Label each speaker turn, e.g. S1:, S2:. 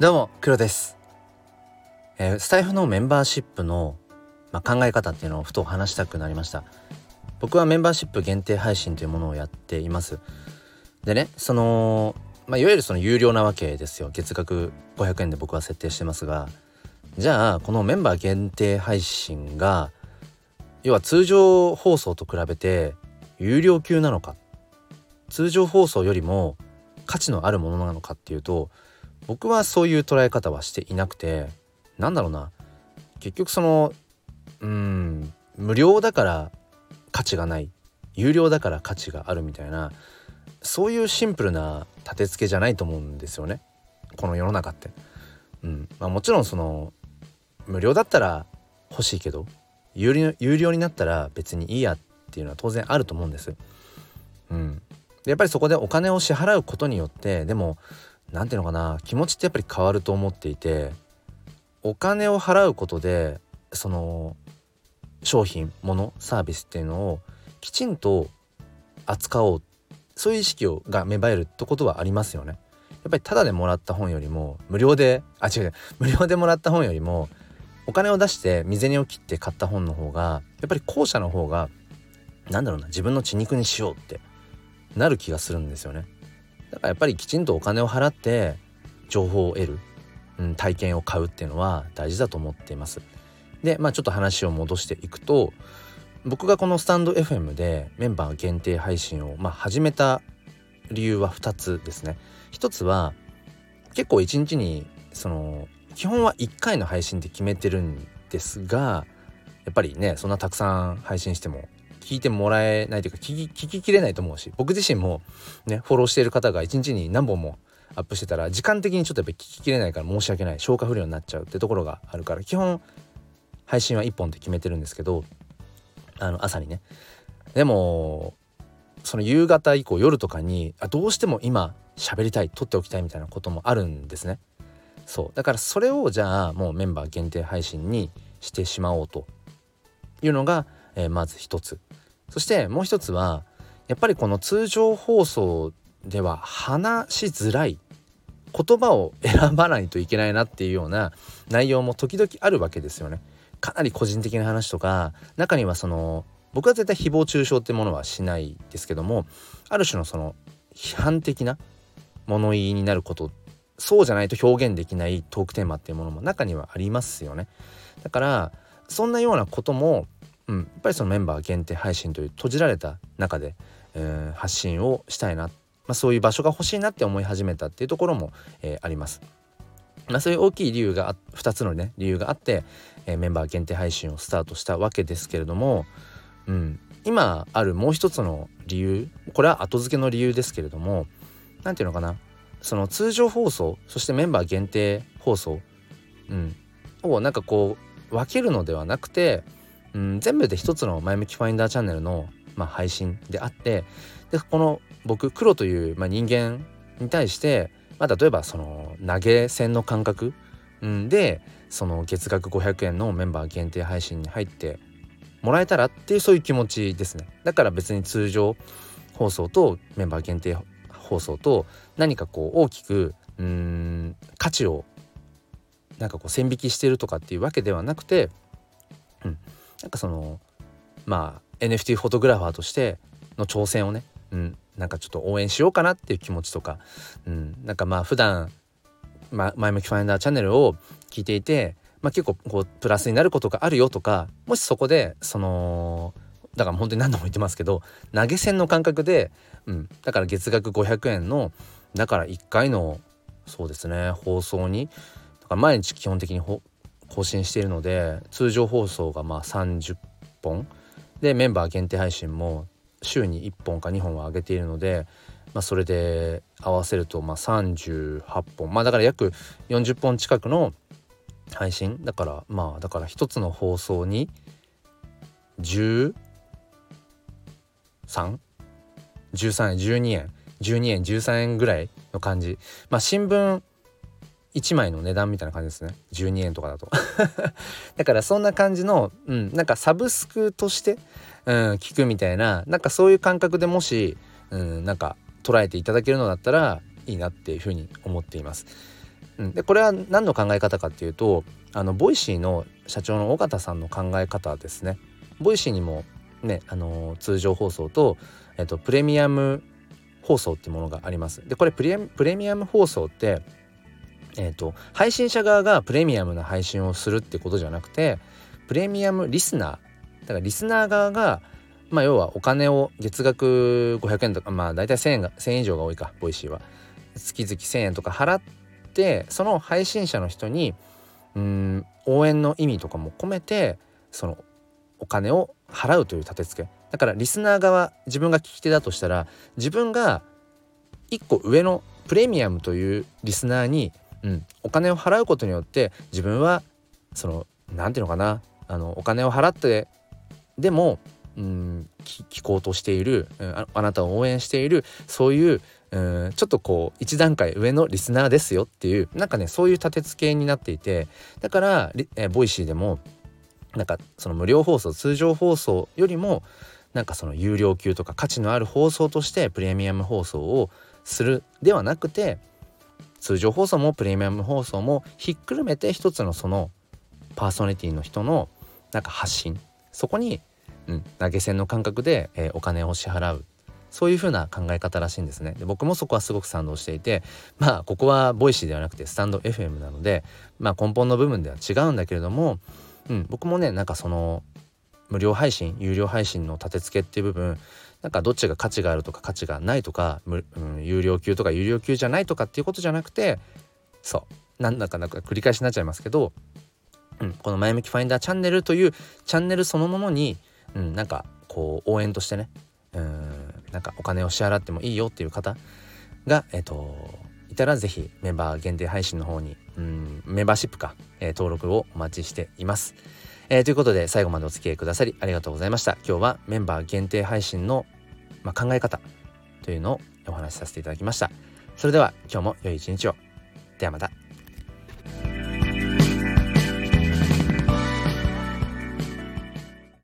S1: どうも黒です、えー、スタイフのメンバーシップの、まあ、考え方っていうのをふと話したくなりました。僕はメンバーシップ限定配信というものをやっています。でねその、まあ、いわゆるその有料なわけですよ。月額500円で僕は設定してますが。じゃあこのメンバー限定配信が要は通常放送と比べて有料級なのか。通常放送よりも価値のあるものなのかっていうと僕はそういう捉え方はしていなくてなんだろうな。結局そのうん無料だから価値がない。有料だから価値があるみたいなそういうシンプルな立て付けじゃないと思うんですよね。この世の中って。うん。まあ、もちろんその無料だったら欲しいけど有料有料になったら別にいいやっていうのは当然あると思うんです。うん、でやっぱりそこでお金を支払うことによってでも何ていうのかな気持ちってやっぱり変わると思っていてお金を払うことでその商品物サービスっていうのをきちんと扱おうそういう意識をが芽生えるってことはありますよね。やっぱりタダでもらった本よりも無料であ違う無料でもらった本よりもお金を出して身銭を切って買った本の方がやっぱり後者の方が何だろうな自分の血肉にしようってなる気がするんですよね。だからやっぱりきちんとお金を払って情報を得る、うん、体験を買うっていうのは大事だと思っています。でまあちょっと話を戻していくと僕がこのスタンド FM でメンバー限定配信を、まあ、始めた理由は2つですね。1つは結構一日にその基本は1回の配信って決めてるんですがやっぱりねそんなたくさん配信しても聞いてもらえないというか聞き聞ききれないと思うし僕自身もねフォローしている方が一日に何本もアップしてたら時間的にちょっとやっぱ聞ききれないから申し訳ない消化不良になっちゃうってところがあるから基本配信は1本って決めてるんですけどあの朝にね。でもその夕方以降夜とかにあどうしても今喋りたい撮っておきたいみたいなこともあるんですね。そう。だからそれをじゃあもうメンバー限定配信にしてしまおうというのが、えー、まず一つ。そしてもう一つはやっぱりこの通常放送では話しづらい言葉を選ばないといけないなっていうような内容も時々あるわけですよね。かなり個人的な話とか中にはその僕は絶対誹謗中傷ってものはしないですけどもある種のその批判的な物言いになることそうじゃないと表現できないトークテーマっていうものも中にはありますよね。だからそんなようなこともうん、やっぱりそのメンバー限定配信という閉じられた中で、えー、発信をしたいな、まあ、そういう場所が欲しいなって思い始めたっていうところも、えー、あります。まあ、そういう大きい理由が2つのね理由があって、えー、メンバー限定配信をスタートしたわけですけれども、うん、今あるもう一つの理由これは後付けの理由ですけれども何て言うのかな。その通常放送そしてメンバー限定放送、うん、をなんかこう分けるのではなくてうん、全部で一つの前向きファインダーチャンネルの、まあ、配信であってでこの僕黒という、まあ、人間に対して、まあ、例えばその投げ銭の感覚、うん、でその月額500円のメンバー限定配信に入ってもらえたらっていうそういう気持ちですね。だから別に通常放送とメンバー限定放送と何かこう大きくうん価値をなんかこう線引きしてるとかっていうわけではなくて、なんかそのまあ NFT フォトグラファーとしての挑戦をね、うん、なんかちょっと応援しようかなっていう気持ちとか、うん、なんかまあ普段、ま、前向きファインダーチャンネルを聞いていて、まあ、結構こうプラスになることがあるよとかもしそこでそのだから本当に何度も言ってますけど投げ銭の感覚で、うん、だから月額500円のだから1回のそうですね放送にだから毎日基本的に更新しているので通常放送がまあ30本。でメンバー限定配信も週に1本か2本は上げているので、まあ、それで合わせるとまあ38本。まあだから約40本近くの配信。だからまあだから1つの放送に13 13円12円。12円13円ぐらいの感じ。まあ新聞1枚の値段みたいな感じですね12円とかだと だからそんな感じの、うん、なんかサブスクとして、うん、聞くみたいななんかそういう感覚でもし、うん、なんか捉えていただけるのだったらいいなっていうふうに思っていますうん、でこれは何の考え方かっていうとあのボイシーの社長の緒方さんの考え方ですね。ボイシーにもね、あのー、通常放送と、えっと、プレミアム放送ってものがあります。でこれプレプレミアム放送って、えっと、配信者側がプレミアムな配信をするってことじゃなくてプレミアムリスナーだからリスナー側がまあ要はお金を月額500円とかまあ大体1000円が1000円以上が多いかボイシーは。月々1000円とか払ってその配信者の人にうん応援の意味とかも込めてそのお金を払うという立て付け。だからリスナー側自分が聞き手だとしたら自分が1個上のプレミアムというリスナーに、うん、お金を払うことによって自分はその何て言うのかな。あのお金を払ってでもうん聞こうとしている、うん、あなたを応援しているそういううんちょっとこう一段階上のリスナーですよっていうなんかねそういう立て付けになっていてだからえボイシーでもなんかその無料放送通常放送よりもなんかその有料級とか価値のある放送としてプレミアム放送をするではなくて通常放送もプレミアム放送もひっくるめて一つのそのパーソナリティの人のなんか発信そこに、うん、投げ銭の感覚で、えー、お金を支払う。そういう風な考え方らしいんですね。で僕もそこはすごく賛同していてまあここはボイシーではなくてスタンド FM なのでまあ根本の部分では違うんだけれども、うん、僕もねなんかその無料配信有料配信の立て付けっていう部分なんかどっちが価値があるとか価値がないとか、うん、有料級とか有料級じゃないとかっていうことじゃなくてそうなんだかなんか繰り返しになっちゃいますけど、うん、この「前向きファインダーチャンネル」というチャンネルそのものに、うん、なんかこう応援としてねうんなんかお金を支払ってもいいよっていう方がえっ、といたら是非メンバー限定配信の方にうんメンバーシップか、えー、登録をお待ちしています。えー、ということで最後までお付き合いくださりありがとうございました。今日はメンバー限定配信の、まあ、考え方というのをお話しさせていただきました。それでは今日も良い一日を。ではまた。